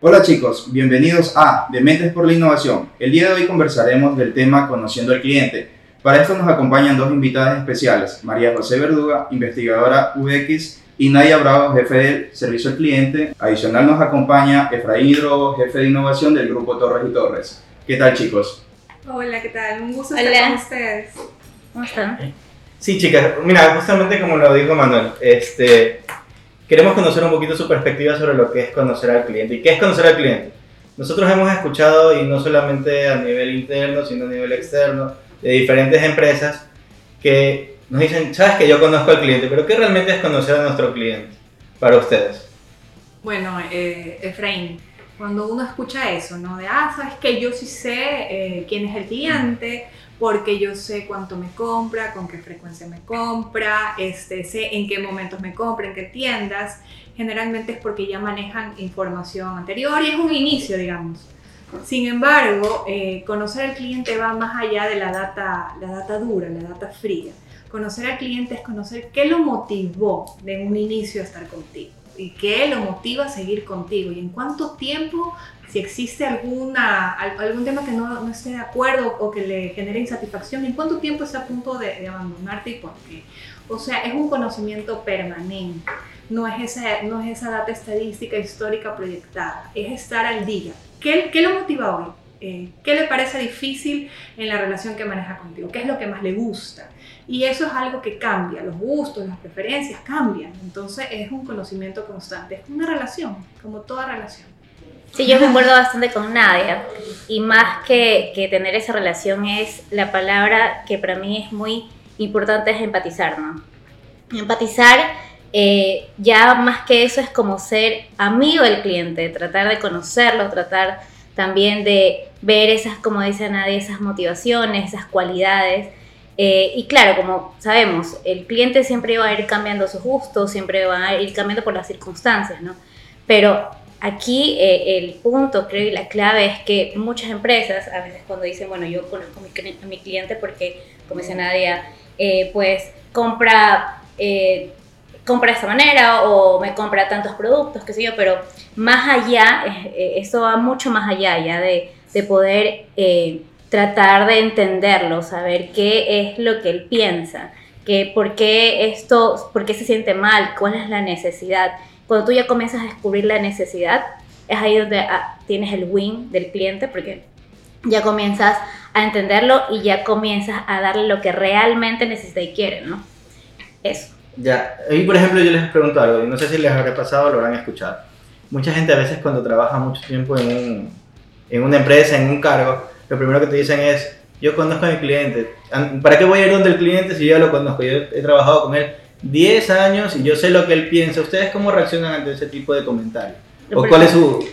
Hola chicos, bienvenidos a Dementes por la Innovación. El día de hoy conversaremos del tema Conociendo al Cliente. Para esto nos acompañan dos invitadas especiales, María José Verduga, investigadora UX, y Nadia Bravo, jefe de servicio al cliente. Adicional nos acompaña Efraín Hidro, jefe de innovación del grupo Torres y Torres. ¿Qué tal chicos? Hola, ¿qué tal? Un gusto estar con ustedes. ¿Cómo están? Sí, chicas, mira, justamente como lo dijo Manuel, este, queremos conocer un poquito su perspectiva sobre lo que es conocer al cliente. ¿Y qué es conocer al cliente? Nosotros hemos escuchado, y no solamente a nivel interno, sino a nivel externo, de diferentes empresas, que nos dicen, sabes que yo conozco al cliente, pero ¿qué realmente es conocer a nuestro cliente para ustedes? Bueno, eh, Efraín, cuando uno escucha eso, ¿no? De, ah, sabes que yo sí sé eh, quién es el cliente, porque yo sé cuánto me compra, con qué frecuencia me compra, este, sé en qué momentos me compra, en qué tiendas. Generalmente es porque ya manejan información anterior y es un inicio, digamos. Sin embargo, eh, conocer al cliente va más allá de la data, la data dura, la data fría. Conocer al cliente es conocer qué lo motivó de un inicio a estar contigo y qué lo motiva a seguir contigo y en cuánto tiempo, si existe alguna, algún tema que no, no esté de acuerdo o que le genere insatisfacción, en cuánto tiempo está a punto de, de abandonarte y por qué. O sea, es un conocimiento permanente, no es esa, no es esa data estadística histórica proyectada, es estar al día. ¿Qué, qué lo motiva hoy? Eh, ¿Qué le parece difícil en la relación que maneja contigo? ¿Qué es lo que más le gusta? Y eso es algo que cambia, los gustos, las preferencias cambian. Entonces es un conocimiento constante, es una relación, como toda relación. Sí, yo me acuerdo bastante con Nadia y más que, que tener esa relación es la palabra que para mí es muy importante es empatizar, ¿no? Empatizar eh, ya más que eso es como ser amigo del cliente, tratar de conocerlo, tratar también de ver esas, como dice Nadia, esas motivaciones, esas cualidades eh, y claro, como sabemos, el cliente siempre va a ir cambiando sus gustos, siempre va a ir cambiando por las circunstancias, ¿no? Pero aquí eh, el punto, creo, y la clave es que muchas empresas, a veces cuando dicen, bueno, yo conozco a mi, cliente porque, como dice Nadia, eh, pues compra, compra de esta manera o me compra tantos productos, qué sé yo, pero más allá, eso va mucho más allá ya de, de poder tratar de entenderlo, saber qué es lo que él piensa, que por qué esto, por qué se siente mal, cuál es la necesidad. Cuando tú ya comienzas a descubrir la necesidad, es ahí donde ah, tienes el win del cliente, porque ya comienzas a entenderlo y ya comienzas a darle lo que realmente necesita y quiere, ¿no? Eso. Ya, y por ejemplo yo les pregunto algo, y no sé si les habrá pasado o lo habrán escuchado. Mucha gente a veces cuando trabaja mucho tiempo en, en una empresa, en un cargo, lo primero que te dicen es, yo conozco a mi cliente. ¿Para qué voy a ir donde el cliente si yo lo conozco? Yo he trabajado con él 10 años y yo sé lo que él piensa. ¿Ustedes cómo reaccionan ante ese tipo de comentarios? ¿O cuál es su,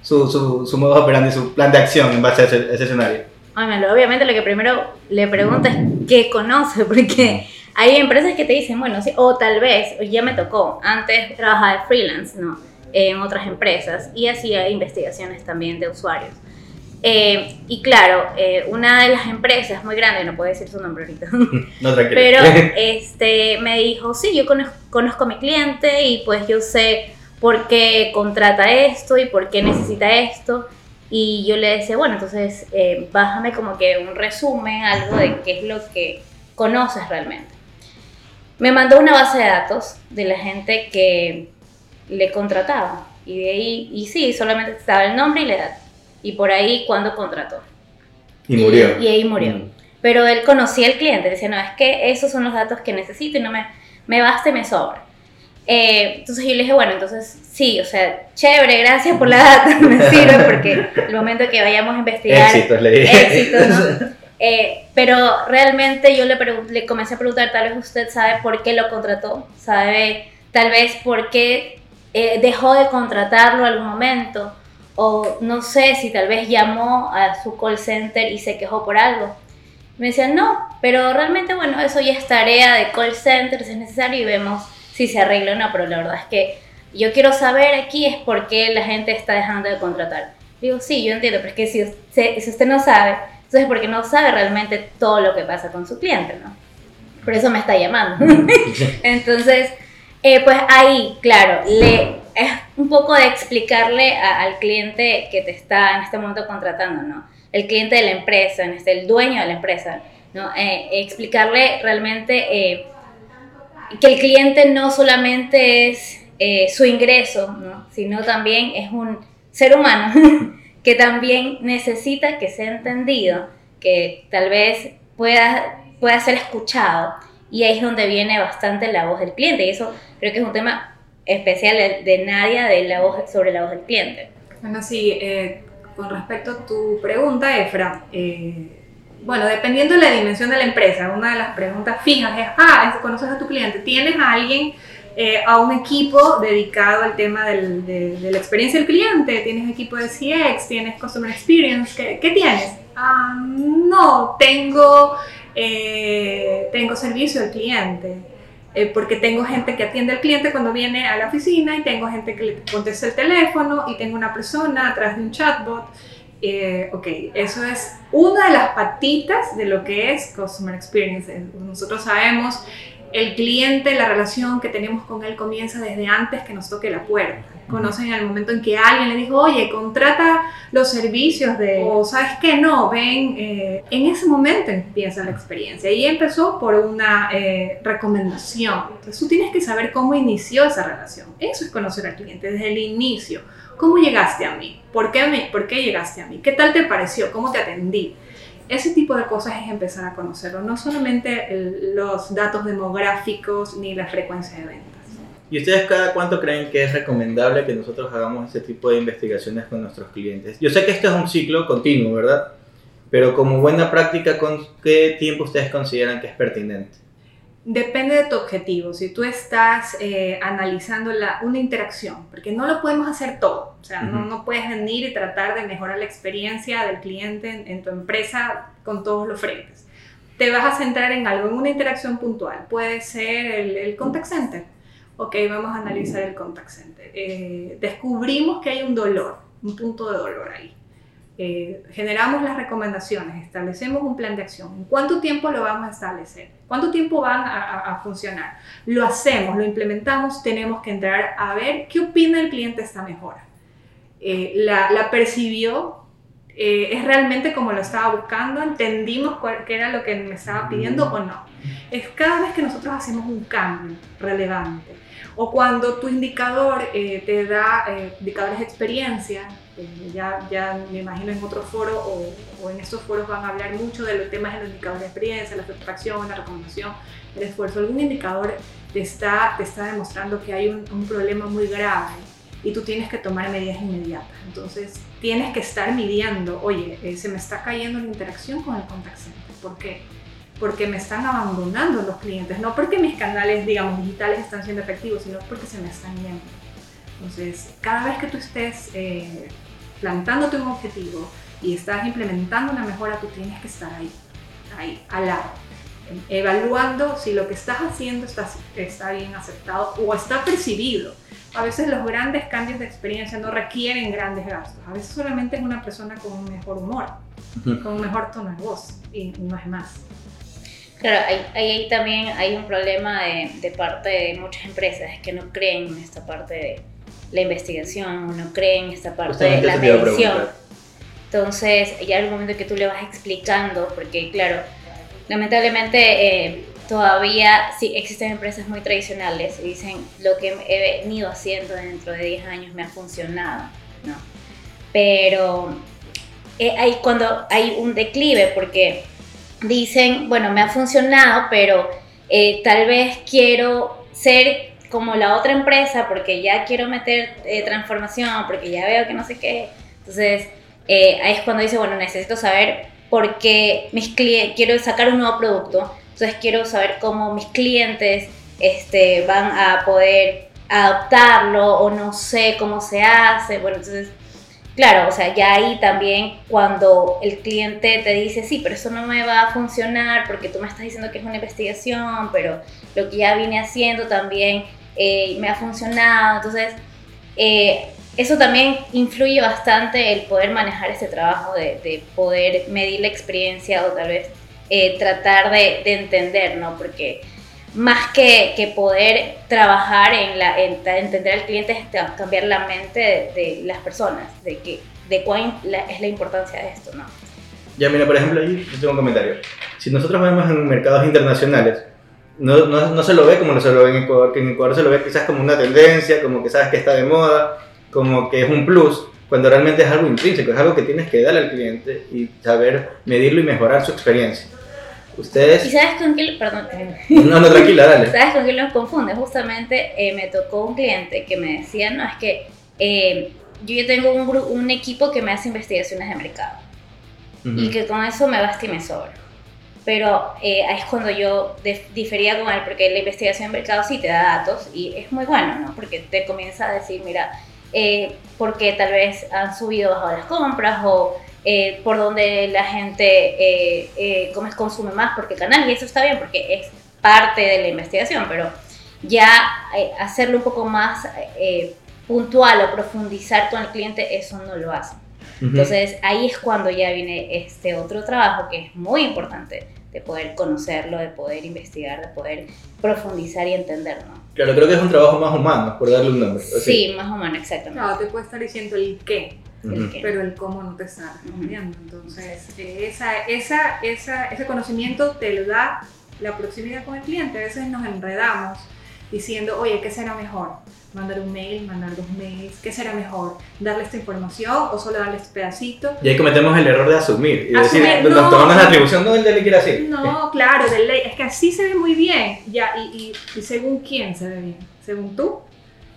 su, su, su modo operandi, su plan de acción en base a ese, escenario? obviamente lo que primero le pregunto es qué conoce, porque hay empresas que te dicen, bueno, sí, o tal vez, ya me tocó, antes trabajaba de freelance, ¿no? En otras empresas y hacía investigaciones también de usuarios. Eh, y claro, eh, una de las empresas muy grande, no puedo decir su nombre ahorita, no, pero este, me dijo, sí, yo conozco, a mi cliente y pues yo sé por qué contrata esto y por qué necesita esto. Y yo le decía, bueno, entonces eh, bájame como que un resumen, algo de qué es lo que conoces realmente. Me mandó una base de datos de la gente que le contrataba. Y de ahí, y sí, solamente estaba el nombre y la edad y por ahí cuando contrató. Y murió. Y, ahí murió. Mm. Pero él conocía al cliente, decía, no, es que esos son los datos que necesito y no me, me basta y me sobra. Eh, entonces yo le dije, bueno, entonces sí, o sea, chévere, gracias por la data, me sirve porque el momento que vayamos a investigar... Éxitos, le dije. Éxitos, ¿no? Eh, pero realmente yo le, le comencé a preguntar, tal vez usted sabe por qué lo contrató, sabe tal vez por qué eh, dejó de contratarlo algún momento, o no sé si tal vez llamó a su call center y se quejó por algo. Me decían, no, pero realmente, bueno, eso ya es tarea de call center, si es necesario, y vemos si se arregla o no, pero la verdad es que yo quiero saber aquí es por qué la gente está dejando de contratar. Digo, sí, yo entiendo, pero es que si usted, si usted no sabe, entonces es porque no sabe realmente todo lo que pasa con su cliente, ¿no? Por eso me está llamando. entonces, eh, pues ahí, claro, le es un poco de explicarle al cliente que te está en este momento contratando, ¿no? El cliente de la empresa, este, el dueño de la empresa, ¿no? Eh, explicarle realmente eh, que el cliente no solamente es eh, su ingreso, ¿no? sino también es un ser humano que también necesita que sea entendido, que tal vez pueda, pueda ser escuchado. Y ahí es donde viene bastante la voz del cliente. Y eso creo que es un tema especial de, Nadia de la voz, sobre la voz del cliente. Bueno, sí, eh, con respecto a tu pregunta, Efra, eh, bueno, dependiendo de la dimensión de la empresa, una de las preguntas fijas es, ah, conoces a tu cliente, ¿tienes a alguien, eh, a un equipo dedicado al tema de, la experiencia del cliente? ¿Tienes equipo de CX? ¿Tienes Customer Experience? ¿Qué, tienes? Ah, no, tengo, tengo servicio al cliente. Eh, porque tengo gente que atiende al cliente cuando viene a la oficina y tengo gente que le contesta el teléfono y tengo una persona atrás de un chatbot. Eh, ok, eso es una de las patitas de lo que es Customer Experience. Nosotros sabemos el cliente, la relación que tenemos con él comienza desde antes que nos toque la puerta. Conocen el momento en que alguien le dijo, oye, contrata los servicios de, o sabes que no, ven, eh, en ese momento empieza la experiencia. Y empezó por una eh, recomendación. Entonces tú tienes que saber cómo inició esa relación. Eso es conocer al cliente desde el inicio. ¿Cómo llegaste a mí? ¿Por qué, me, ¿Por qué llegaste a mí? ¿Qué tal te pareció? ¿Cómo te atendí? Ese tipo de cosas es empezar a conocerlo, no solamente los datos demográficos ni la frecuencia de ventas. ¿Y ustedes cada cuánto creen que es recomendable que nosotros hagamos ese tipo de investigaciones con nuestros clientes? Yo sé que esto es un ciclo continuo, ¿verdad? Pero como buena práctica, ¿con qué tiempo ustedes consideran que es pertinente? Depende de tu objetivo. Si tú estás eh, analizando la, una interacción, porque no lo podemos hacer todo. O sea, no, no, puedes venir y tratar de mejorar la experiencia del cliente en, tu empresa con todos los frentes. Te vas a centrar en algo, en una interacción puntual. Puede ser el, el contact center. Ok, vamos a analizar el contact center. Eh, descubrimos que hay un dolor, un punto de dolor ahí. Eh, generamos las recomendaciones, establecemos un plan de acción. ¿En cuánto tiempo lo vamos a establecer? ¿Cuánto tiempo van a, funcionar? Lo hacemos, lo implementamos, tenemos que entrar a ver qué opina el cliente de esta mejora. Eh, la, percibió, eh, es realmente como lo estaba buscando, entendimos qué era lo que me estaba pidiendo o no. Es cada vez que nosotros hacemos un cambio relevante o cuando tu indicador te da indicadores de experiencia, eh, ya, ya me imagino en otro foro o, o, en estos foros van a hablar mucho de los temas de los indicadores de experiencia, la satisfacción, la recomendación, el esfuerzo. Algún indicador te está, te está demostrando que hay un, un problema muy grave y tú tienes que tomar medidas inmediatas. Entonces, tienes que estar midiendo, oye, eh, se me está cayendo la interacción con el contact center. ¿Por qué? Porque me están abandonando los clientes, no porque mis canales, digamos, digitales están siendo efectivos, sino porque se me están yendo. Entonces, cada vez que tú estés eh, plantándote un objetivo y estás implementando una mejora, tú tienes que estar ahí, ahí, al lado, evaluando si lo que estás haciendo está, está bien aceptado o está percibido. A veces los grandes cambios de experiencia no requieren grandes gastos. A veces solamente es una persona con un mejor humor, con un mejor tono de voz y no es más. Claro, ahí, ahí también hay un problema de, de, parte de muchas empresas que no creen en esta parte de, la investigación, no creen esta parte de la medición. Entonces, ya el momento que tú le vas explicando, porque claro, lamentablemente eh, todavía sí existen empresas muy tradicionales y dicen lo que he venido haciendo dentro de 10 años me ha funcionado, ¿no? Pero eh, hay cuando hay un declive porque dicen, bueno, me ha funcionado, pero eh, tal vez quiero ser como la otra empresa porque ya quiero meter eh, transformación, porque ya veo que no sé qué. Entonces, eh, ahí es cuando dice, bueno, necesito saber por qué mis clientes, quiero sacar un nuevo producto, entonces quiero saber cómo mis clientes este, van a poder adoptarlo o no sé cómo se hace. Bueno, entonces, claro, o sea, ya ahí también cuando el cliente te dice, sí, pero eso no me va a funcionar porque tú me estás diciendo que es una investigación, pero lo que ya vine haciendo también eh, me ha funcionado. Entonces, eh, eso también influye bastante el poder manejar ese trabajo de, poder medir la experiencia o tal vez eh, tratar de, entender, ¿no? Porque más que, que poder trabajar en, la, en entender al cliente, es cambiar la mente de, de las personas, de, que, de cuál la- es la importancia de esto, ¿no? Ya, mira, por ejemplo, ahí yo tengo un comentario. Si nosotros vemos en mercados internacionales, no, no, no se lo ve como no se lo ve en Ecuador, que en Ecuador se lo ve quizás como una tendencia, como que sabes que está de moda, como que es un plus, cuando realmente es algo intrínseco, es algo que tienes que darle al cliente y saber medirlo y mejorar su experiencia. ¿Y Ustedes... sabes con qué, perdón, No, no, tranquila, dale. ¿Sabes con qué los confunde? Justamente eh, me tocó un cliente que me decía, no, es que eh, yo ya tengo un, un equipo que me hace investigaciones de mercado y Ujú. que con eso me basta y me sobra. Pero eh, ahí es cuando yo dif- difería con él, porque la investigación de mercado sí te da datos y es muy bueno, ¿no? Porque te comienza a decir, mira, eh, porque tal vez han subido o bajado las compras o eh, por donde la gente eh, eh, consume más, porque canal, y eso está bien porque es parte de la investigación, pero ya hacerlo un poco más puntual o profundizar con el cliente, eso no lo hace. Entonces ahí es cuando ya viene este otro trabajo que es muy importante de poder conocerlo, de poder investigar, de poder profundizar y entender, ¿no? Claro, creo que es un trabajo más humano, por darle un nombre. ¿o Sí, más o menos, exactamente. Claro, te puede estar diciendo el qué, pero el cómo no te está respondiendo. Entonces, eh, esa, esa, esa, ese conocimiento te lo da la proximidad con el cliente. A veces nos enredamos diciendo, oye, ¿qué será mejor? Mandar un mail, mandar dos mails, ¿qué será mejor? ¿Darle esta información o solo darle este pedacito? Y ahí cometemos el error de asumir y Asumir, decir, no. nos tomamos la atribución, no, el quiere así. No, claro, de ley. Es que así se ve muy bien. Ya, y, y- y según quién se ve bien. Según tú.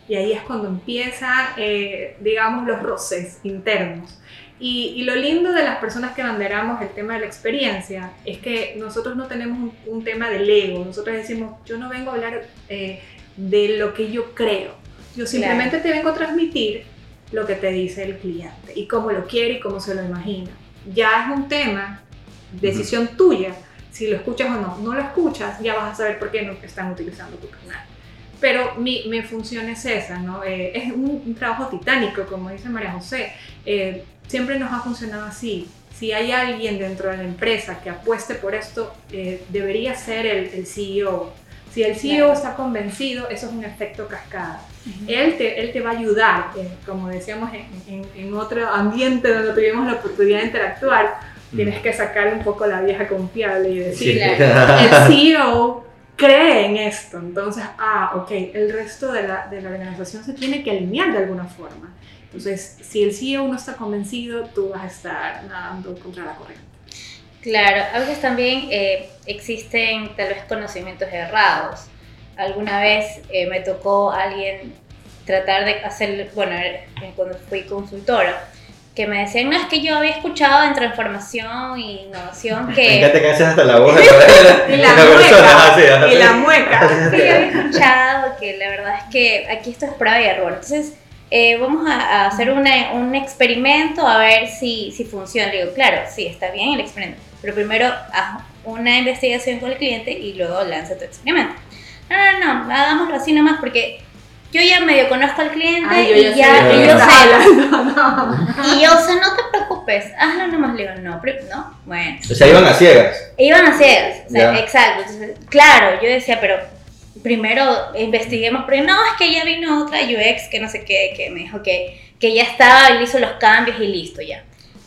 Y ahí es cuando empieza, eh, digamos, los roces internos. Y, y lo lindo de las personas que banderamos el tema de la experiencia es que nosotros no tenemos un, un tema del ego. Nosotros decimos, yo no vengo a hablar eh, de lo que yo creo. Yo simplemente te vengo a transmitir lo que te dice el cliente y cómo lo quiere y cómo se lo imagina. Ya es un tema, decisión tuya, si lo escuchas o no. No lo escuchas, ya vas a saber por qué no están utilizando tu canal. Pero mi, mi función es esa, ¿no? Eh, es un, un trabajo titánico, como dice María José. Eh, siempre nos ha funcionado así. Si hay alguien dentro de la empresa que apueste por esto, eh, debería ser el, el CEO. Si el CEO Claro. está convencido, eso es un efecto cascada. Él te, él te va a ayudar, eh, como decíamos en, en- en otro ambiente donde tuvimos la oportunidad de interactuar, tienes que sacar un poco la vieja confiable y decir, Sí. el CEO cree en esto, entonces, ah, ok, el resto de la, de la organización se tiene que alinear de alguna forma. Entonces, si el CEO no está convencido, tú vas a estar nadando contra la corriente. Claro, a veces también eh, existen tal vez conocimientos errados. Alguna vez eh, me tocó a alguien tratar de hacer, bueno, eh, cuando fui consultora, que me decían, no, es que yo había escuchado en transformación y innovación Me que... encanta que haces hasta la voz de la, persona. mueca, así, así. y la mueca. que yo había escuchado que la verdad es que aquí esto es prueba y error. Entonces, eh, vamos a, a hacer una- un experimento a ver si, si funciona. Le digo, claro, sí, está bien el experimento, pero primero haz una investigación con el cliente y luego lanza tu experimento. No, no, no, hagámoslo así nomás porque yo ya medio conozco al cliente Ay, yo y ya sé y yo sé, no. y yo, sea, no te preocupes, hazlo nomás. Le digo, no, pero- no, bueno. O sea, iban a ciegas. Iban a ciegas, o sea, exacto. Entonces, claro, yo decía, pero primero investiguemos, pero no, es que ya vino otra UX que no sé qué, que me dijo que, que ya estaba, él hizo los cambios y listo ya.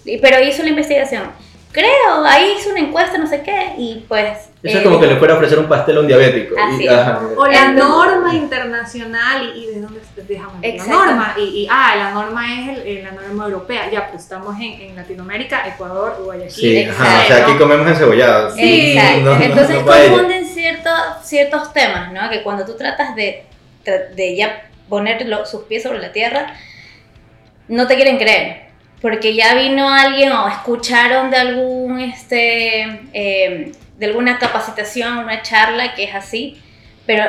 Y- Pero hizo la investigación. Creo, ahí hizo una encuesta, no sé qué, y pues... Eso es eh, como que le fuera a ofrecer un pastel a un diabético. Así Y- ajá. O la Entonces- norma internacional y, y de dónde ver, la Exacto. norma y, y, ah la norma es el- eh, la norma europea ya pues estamos en, en Latinoamérica Ecuador Guayaquil Sí, ajá, o sea, aquí comemos encebollados. Sí, Exacto. No, no, Entonces no paella. Ciertos, ciertos temas, ¿no? Que cuando tú tratas de, de ya poner sus pies sobre la tierra, no te quieren creer. Porque ya vino alguien o escucharon de algún este eh, de alguna capacitación, una charla que es así, pero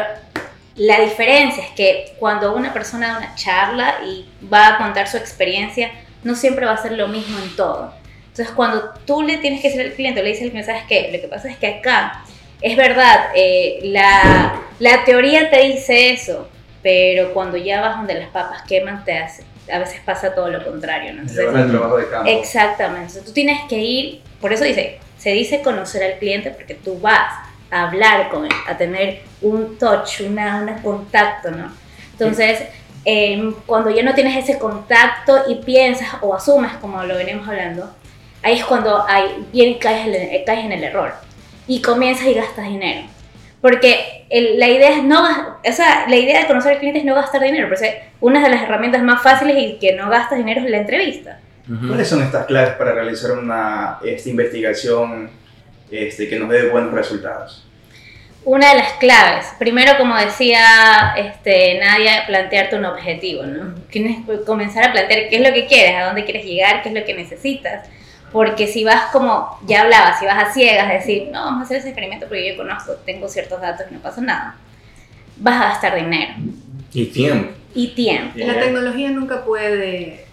la diferencia es que cuando una persona da una charla y va a contar su experiencia, no siempre va a ser lo mismo en todo. Entonces, cuando tú le tienes que decir al cliente, le dices cliente, ¿sabes qué? Lo que pasa es que acá, es verdad, eh, la, la teoría te dice eso, pero cuando ya vas donde las papas queman, te hace, a veces pasa todo lo contrario, ¿no? Entonces, el trabajo de campo. Exactamente. Entonces, tú tienes que ir, por eso dice, se dice conocer al cliente porque tú vas a hablar con él, a tener un touch, una, un contacto, ¿no? Entonces, eh, cuando ya no tienes ese contacto y piensas o asumes, como lo venimos hablando, ahí es cuando hay, bien caes, caes en el error y comienzas y gastas dinero. Porque el- la idea es no, o sea, la idea de conocer al cliente es no gastar dinero, pero una de las herramientas más fáciles y que no gastas dinero es la entrevista. ¿Cuáles son estas claves para realizar una esta investigación este, que nos dé buenos resultados? Una de las claves, primero como decía este, Nadia, plantearte un objetivo, ¿no? Tienes que comenzar a plantear qué es lo que quieres, a dónde quieres llegar, qué es lo que necesitas. Porque si vas como, ya hablaba, si vas a ciegas, decir, no, vamos a hacer ese experimento porque yo conozco, tengo ciertos datos y no pasa nada, vas a gastar dinero Y tiempo. y tiempo. La tecnología nunca puede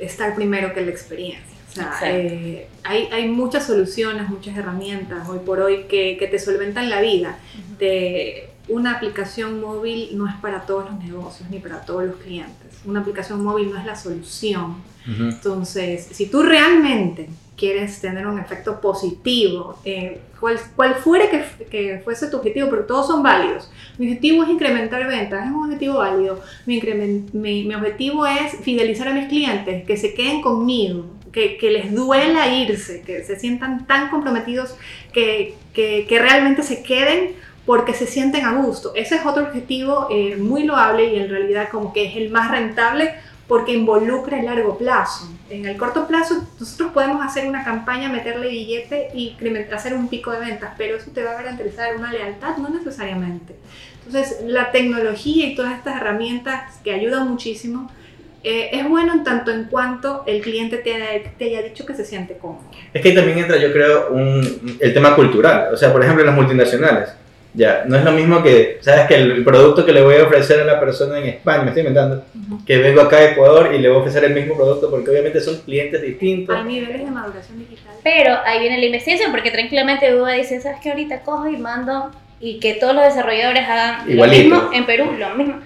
estar primero que la experiencia. O sea, eh, hay, hay muchas soluciones, muchas herramientas hoy por hoy que, que te solventan la vida. De una aplicación móvil no es para todos los negocios ni para todos los clientes. Una aplicación móvil no es la solución. Entonces, si tú realmente quieres tener un efecto positivo, eh, cual, cual fuere que, que fuese tu objetivo, pero todos son válidos. Mi objetivo es incrementar ventas, es un objetivo válido. Mi, mi, mi objetivo es fidelizar a mis clientes, que se queden conmigo, que, que les duela irse, que se sientan tan comprometidos que, que, que realmente se queden porque se sienten a gusto. Ese es otro objetivo eh, muy loable y en realidad como que es el más rentable porque involucra el largo plazo. En el corto plazo nosotros podemos hacer una campaña, meterle billete y hacer un pico de ventas, pero eso te va a garantizar una lealtad, no necesariamente. Entonces la tecnología y todas estas herramientas que ayudan muchísimo, eh, es bueno en tanto en cuanto el cliente te, te haya dicho que se siente cómodo. Es que también entra, yo creo, un, el tema cultural. O sea, por ejemplo, las multinacionales. Ya, no es lo mismo que, sabes, que el producto que le voy a ofrecer a la persona en España, me estoy inventando, que vengo acá a Ecuador y le voy a ofrecer el mismo producto porque obviamente son clientes distintos. Hay niveles de maduración digital. Pero ahí viene la investigación, porque tranquilamente Google dice, ¿sabes qué? Ahorita cojo y mando y que todos los desarrolladores hagan Igualito. lo mismo en Perú, lo mismo.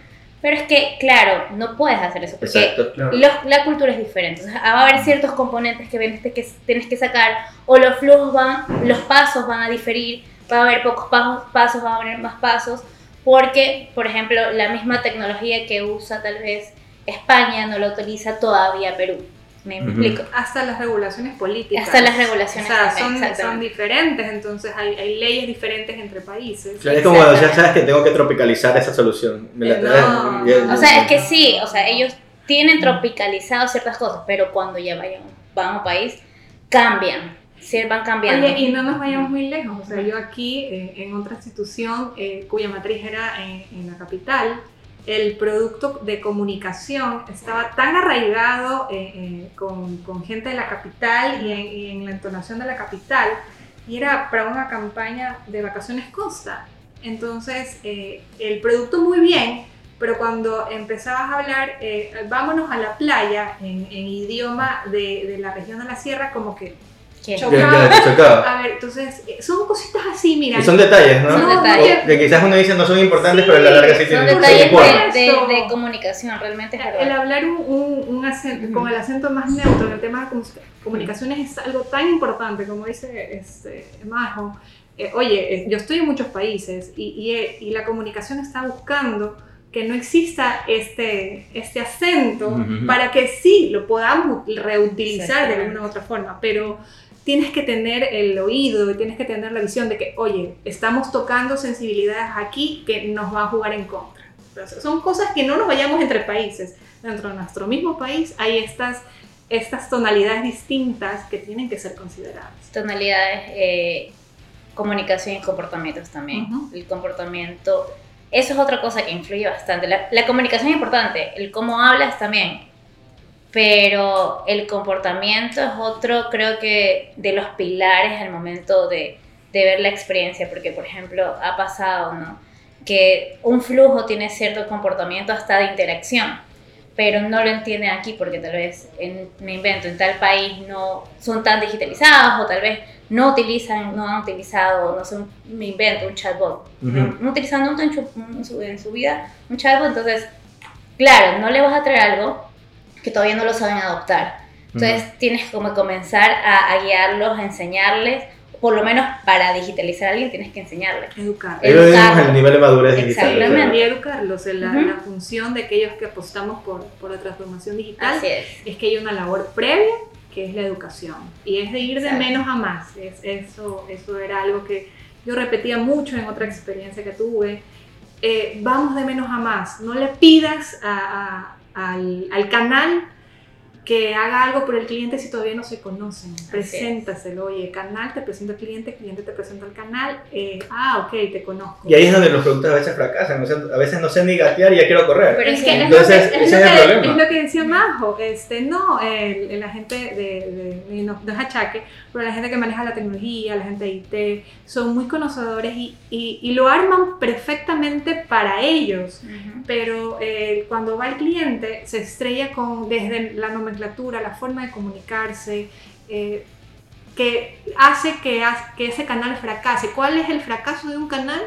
Pero es que, claro, no puedes hacer eso, porque Exacto. Claro. los- la cultura es diferente. O sea, va a haber ciertos componentes que, ven- que tienes que sacar, o los flujos van, los pasos van a diferir, va a haber pocos pasos, pasos va a haber más pasos, porque, por ejemplo, la misma tecnología que usa tal vez España no la utiliza todavía Perú. ¿Me Ujú. explico? Hasta las regulaciones políticas. Hasta las regulaciones O sea, también, son, son diferentes, entonces hay, hay leyes diferentes entre países. Claro, es como cuando ya sabes que tengo que tropicalizar esa solución. Me la traes, no. O sea, es que sí, o sea, ellos tienen tropicalizado ciertas cosas, pero cuando ya vayan, van a un país, cambian, sí, van cambiando. Oye, y no nos vayamos muy lejos. O sea, yo aquí, eh, en otra institución eh, cuya matriz era en, en la capital, el producto de comunicación estaba tan arraigado eh, eh, con, con gente de la capital y en, y en la entonación de la capital, y era para una campaña de vacaciones costa. Entonces, eh, el producto muy bien, pero cuando empezabas a hablar, eh, vámonos a la playa en, en idioma de, de la región de la sierra, como que ¿Qué? Choc- ya- ya te chocaba. a ver, entonces, eh, son cositas así, mira. Y son detalles, ¿no? Son detalles. O que quizás uno dice no son importantes, Sí, pero a la larga sí Son tienen detalles importan. de, de- de comunicación, realmente es El hablar un, un- un acento, con el acento más neutro en el tema de comu- comunicaciones es algo tan importante, como dice este, Majo. Eh, oye, eh, yo estoy en muchos países y, y, eh, y la comunicación está buscando que no exista este, este acento Ujú. para que sí lo podamos reutilizar de alguna u otra forma, pero tienes que tener el oído y tienes que tener la visión de que, oye, estamos tocando sensibilidades aquí que nos van a jugar en contra. Entonces, son cosas que no nos vayamos entre países. Dentro de nuestro mismo país hay estas, estas tonalidades distintas que tienen que ser consideradas. Tonalidades, eh, comunicación y comportamientos también. Ujú. El comportamiento, eso es otra cosa que influye bastante. La, la comunicación es importante, el cómo hablas también. Pero el comportamiento es otro, creo que, de los pilares al momento de, de ver la experiencia. Porque, por ejemplo, ha pasado, ¿no? Que un flujo tiene cierto comportamiento hasta de interacción pero no lo entienden aquí porque tal vez en, me invento en tal país no son tan digitalizados o tal vez no utilizan, no han utilizado, no sé, me invento un chatbot, no, Ujú. no utilizan nunca en su, en su vida un chatbot, entonces, claro, no le vas a traer algo que todavía no lo saben adoptar. Entonces tienes como comenzar a, a guiarlos, a enseñarles por lo menos para digitalizar a alguien tienes que enseñarle. Educar. Ahí lo Educar. vemos el nivel de madurez digital. Exactamente. Y educarlos en la, Ujú. la función de aquellos que apostamos por, por la transformación digital Así es. es que hay una labor previa que es la educación y es de ir de Exacto. menos a más. Es, eso, eso era algo que yo repetía mucho en otra experiencia que tuve. Eh, vamos de menos a más. No le pidas a- a- al, al canal que haga algo por el cliente si todavía no se conocen. es. Preséntaselo. Oye, canal te presenta al cliente, cliente te presenta al canal. eh, ah, ok, te conozco. Y ahí es donde los productos a veces fracasan. o sea, a veces no sé ni gatear y ya quiero correr. Pero es que es, entonces, lo que, es, ese es el que- problema. es lo que decía Majo, este, no, el, el agente de, de- y no, no es achaque, pero la gente que maneja la tecnología, la gente de IT, son muy conocedores y, y- y lo arman perfectamente para ellos, Ujú. pero eh, cuando va el cliente se estrella con, desde la nomenclatura, la forma de comunicarse, eh, que hace que, ha- que ese canal fracase. ¿Cuál es el fracaso de un canal?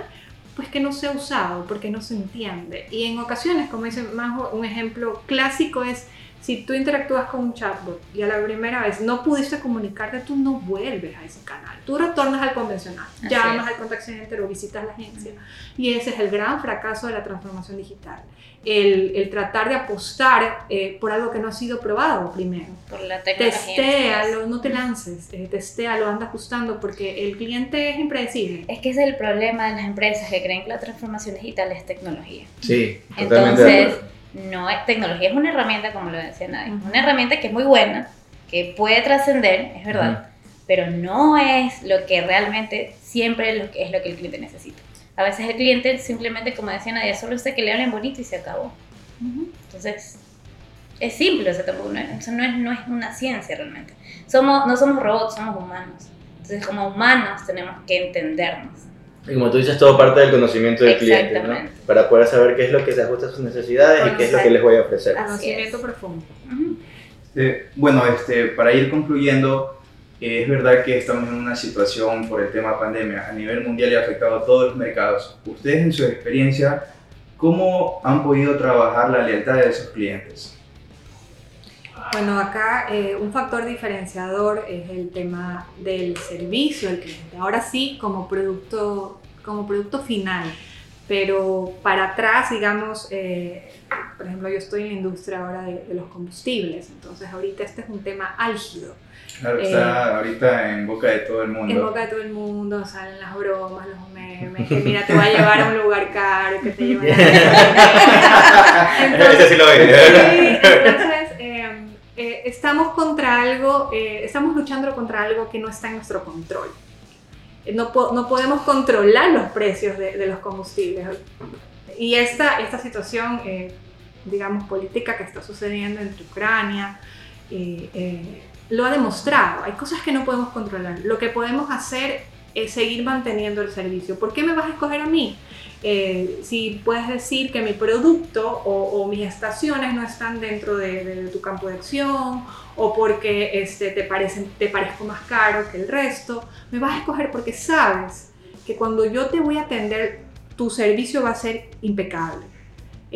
Pues que no sea usado, porque no se entiende. Y en ocasiones, como dice Majo, un ejemplo clásico es si tú interactúas con un chatbot y a la primera vez no pudiste comunicarte, tú no vuelves a ese canal. Tú retornas al convencional, Así llamas es. al contact center o visitas la agencia. Y ese es el gran fracaso de la transformación digital. El, el tratar de apostar eh, por algo que no ha sido probado primero. Por la tecnología. Testéalo, no te lances, eh, testéalo, anda ajustando porque el cliente es impredecible. Es que ese es el problema de las empresas que creen que la transformación digital es tecnología. Sí, totalmente Entonces, no es tecnología, es una herramienta, como lo decía Nadie, Ujú. una herramienta que es muy buena, que puede trascender, es verdad, pero no es lo que realmente siempre es lo que, es lo que el cliente necesita. A veces el cliente simplemente, como decía Nadia, solo usted que le hablen bonito y se acabó. Entonces, es simple, o sea, tampoco, no, es, o sea, no, es, no es una ciencia realmente. Somos, no somos robots, somos humanos. Entonces, como humanos tenemos que entendernos. Y como tú dices, todo parte del conocimiento del cliente, ¿no? Para poder saber qué es lo que se ajusta a sus necesidades y qué es lo que les voy a ofrecer. Conocimiento profundo. Ujú. Eh, bueno, este, para ir concluyendo, eh, es verdad que estamos en una situación por el tema pandemia a nivel mundial y ha afectado a todos los mercados. Ustedes en su experiencia, ¿cómo han podido trabajar la lealtad de sus clientes? Bueno, acá eh, un factor diferenciador es el tema del servicio al cliente. Ahora sí, como producto, como producto final, pero para atrás, digamos, eh, por ejemplo, yo estoy en la industria ahora de, de los combustibles, entonces ahorita este es un tema álgido. Claro, Eh, está ahorita en boca de todo el En mundo. boca de todo el mundo salen las bromas, los memes, que mira, te va a llevar a un lugar caro, que te lleva a la Ese sí lo vi. Sí, entonces eh, eh, estamos contra algo, eh, estamos luchando contra algo que no está en nuestro control. Eh, No, po- no podemos controlar los precios de, de los combustibles. Y esta, esta situación, eh, digamos, política que está sucediendo entre Ucrania, eh, lo ha demostrado. Hay cosas que no podemos controlar. Lo que podemos hacer es seguir manteniendo el servicio. ¿Por qué me vas a escoger a mí? Eh, si puedes decir que mi producto o, o mis estaciones no están dentro de, tu campo de acción o porque este, te, parecen, te parezco más caro que el resto, me vas a escoger porque sabes que cuando yo te voy a atender, tu servicio va a ser impecable.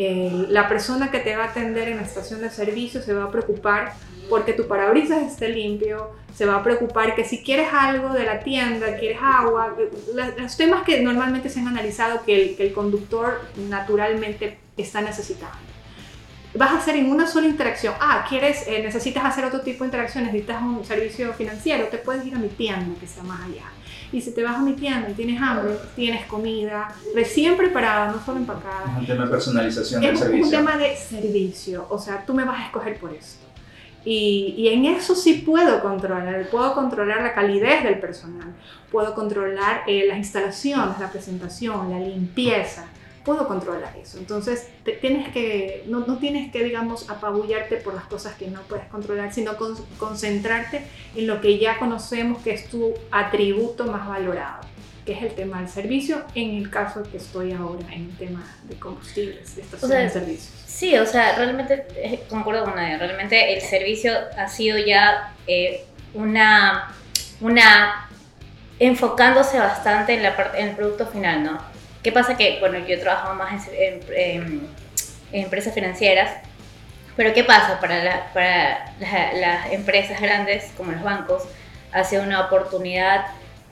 Eh, la persona que te va a atender en la estación de servicio se va a preocupar porque tu parabrisas esté limpio, se va a preocupar que si quieres algo de la tienda, quieres agua, los temas que normalmente se han analizado que el, conductor naturalmente está necesitando. Vas a hacer en una sola interacción. Ah, quieres, eh, necesitas hacer otro tipo de interacción, necesitas un servicio financiero, te puedes ir a mi tienda que está más allá. Y si te vas a mi tienda y tienes hambre, tienes comida recién preparada, no solo empacada, Es un tema de personalización del es un servicio. tema de servicio, o sea, tú me vas a escoger por esto. Y, y en eso sí puedo controlar, puedo controlar la calidez del personal, puedo controlar eh, las instalaciones, la presentación, la limpieza, puedo controlar eso. Entonces, te- tienes que, no, no tienes que, digamos, apabullarte por las cosas que no puedes controlar, sino con- concentrarte en lo que ya conocemos que es tu atributo más valorado, que es el tema del servicio, en el caso que estoy ahora en el tema de combustibles, de estaciones sea, de servicios. Sí, o sea, realmente eh, concuerdo con Nadia. Realmente el servicio ha sido ya eh, una, una enfocándose bastante en la en el producto final, ¿no? ¿Qué pasa? Que, bueno, yo he trabajado más en- en- en empresas financieras, pero ¿qué pasa? Para, la- para la- las empresas grandes como los bancos, ha sido una oportunidad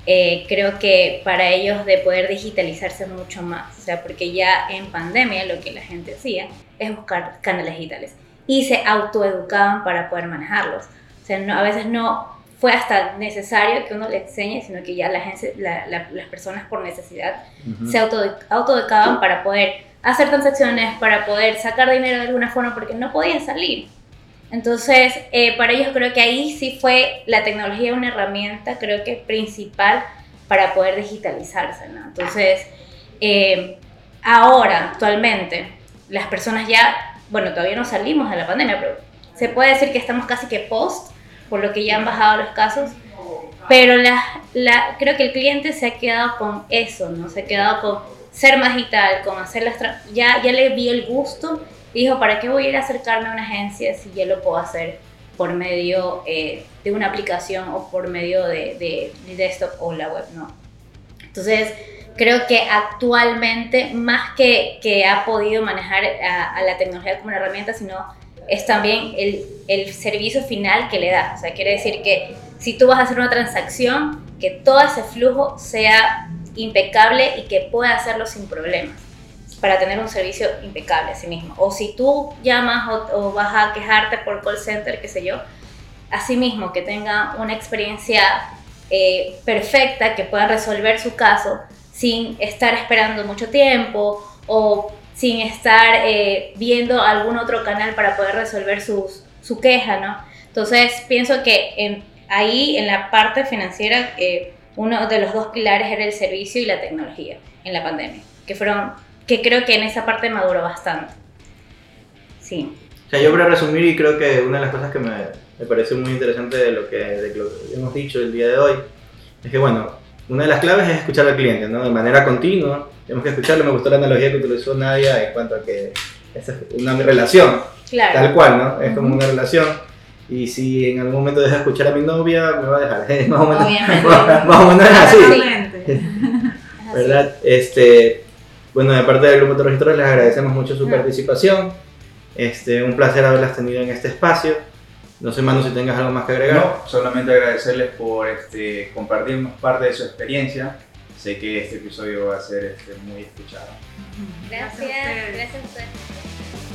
eh, creo que para ellos de poder digitalizarse mucho más, o sea, porque ya en pandemia lo que la gente hacía es buscar canales digitales y se autoeducaban para poder manejarlos. O sea, no, a veces no fue hasta necesario que uno le enseñe, sino que ya la gente, las personas por necesidad se auto, autoeducaban para poder hacer transacciones, para poder sacar dinero de alguna forma, porque no podían salir. Entonces, eh, para ellos creo que ahí sí fue la tecnología una herramienta, creo que principal para poder digitalizarse. ¿no? Entonces, eh, ahora, actualmente, las personas ya, bueno, todavía no salimos de la pandemia, pero se puede decir que estamos casi que post, por lo que ya han bajado los casos. Pero la, la, creo que el cliente se ha quedado con eso, ¿no? Se ha quedado con ser más digital, con hacer las... Ya, ya le vi el gusto dijo, ¿para qué voy a ir a acercarme a una agencia si ya lo puedo hacer por medio eh, de una aplicación o por medio de, de, desktop o la web? No. Entonces, creo que actualmente, más que, que ha podido manejar a, la tecnología como una herramienta, sino es también el, el, servicio final que le da. O sea, quiere decir que si tú vas a hacer una transacción, que todo ese flujo sea impecable y que pueda hacerlo sin problemas para tener un servicio impecable a sí mismo. O si tú llamas o, vas a quejarte por call center, qué sé yo, así mismo que tenga una experiencia eh, perfecta, que pueda resolver su caso sin estar esperando mucho tiempo o sin estar eh, viendo algún otro canal para poder resolver sus, su queja, ¿no? Entonces pienso que en, ahí en la parte financiera eh, uno de los dos pilares era el servicio y la tecnología en la pandemia, que fueron que creo que en esa parte maduró bastante. Sí. O sea, yo para resumir, y creo que una de las cosas que me, me parece muy interesante de lo, que, de lo que hemos dicho el día de hoy, es que, bueno, una de las claves es escuchar al cliente, ¿no? De manera continua, tenemos que escucharlo. Me gustó la analogía que utilizó Nadia en cuanto a que es una relación, claro. tal cual, ¿no? Es como una relación. Y si en algún momento deja de escuchar a mi novia, me va a dejar. ¿eh? Más o menos, más o menos es así. ¿Verdad? Este, bueno, de parte del Grupo de les agradecemos mucho su participación. Este, un placer haberlas tenido en este espacio. No sé, Manu, si tengas algo más que agregar. No, solamente agradecerles por este, compartirnos parte de su experiencia. Sé que este episodio va a ser este, muy escuchado. Gracias, gracias a ustedes.